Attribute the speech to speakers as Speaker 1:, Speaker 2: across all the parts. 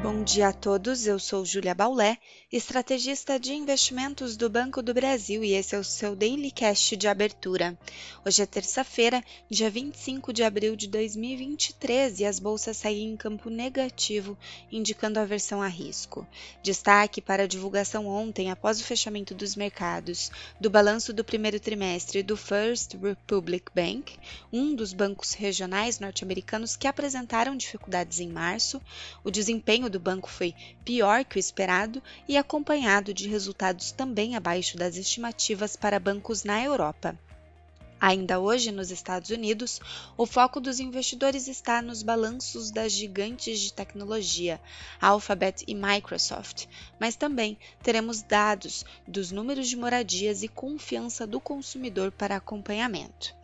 Speaker 1: Bom dia a todos, eu sou Júlia Baulé, estrategista de investimentos do Banco do Brasil e esse é o seu Daily Cast de abertura. Hoje é terça-feira, dia 25 de abril de 2023 e as bolsas seguem em campo negativo, indicando aversão a risco. Destaque para a divulgação ontem, após o fechamento dos mercados, do balanço do primeiro trimestre do First Republic Bank, um dos bancos regionais norte-americanos que apresentaram dificuldades em março, o desempenho desempenho do banco foi pior que o esperado e acompanhado de resultados também abaixo das estimativas para bancos na Europa. Ainda hoje, nos Estados Unidos, o foco dos investidores está nos balanços das gigantes de tecnologia, Alphabet e Microsoft, mas também teremos dados dos números de moradias e confiança do consumidor para acompanhamento.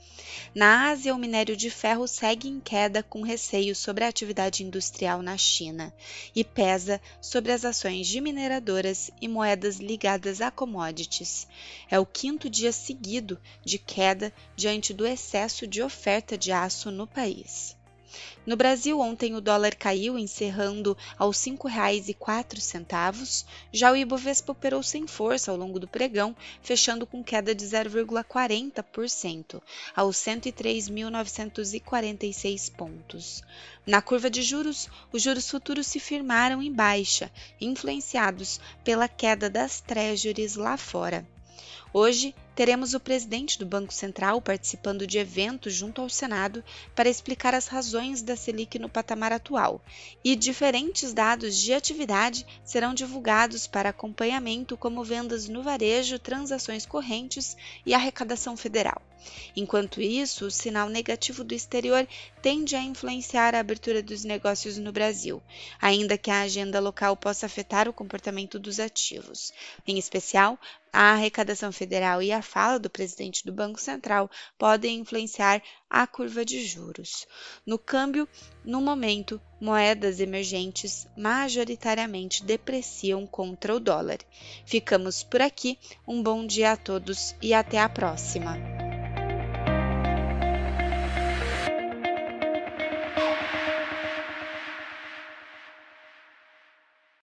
Speaker 1: Na Ásia, o minério de ferro segue em queda com receio sobre a atividade industrial na China e pesa sobre as ações de mineradoras e moedas ligadas a commodities. É o quinto dia seguido de queda diante do excesso de oferta de aço no país. No Brasil, ontem o dólar caiu, encerrando aos R$ 5,04. Já o Ibovespa operou sem força ao longo do pregão, fechando com queda de 0,40% aos 103.946 pontos. Na curva de juros, os juros futuros se firmaram em baixa, influenciados pela queda das treasuries lá fora. Hoje, teremos o presidente do Banco Central participando de eventos junto ao Senado para explicar as razões da Selic no patamar atual, e diferentes dados de atividade serão divulgados para acompanhamento, como vendas no varejo, transações correntes e arrecadação federal. Enquanto isso, o sinal negativo do exterior tende a influenciar a abertura dos negócios no Brasil, ainda que a agenda local possa afetar o comportamento dos ativos. Em especial, a arrecadação federal e a fala do presidente do Banco Central podem influenciar a curva de juros. No câmbio, no momento, moedas emergentes majoritariamente depreciam contra o dólar. Ficamos por aqui, um bom dia a todos e até a próxima!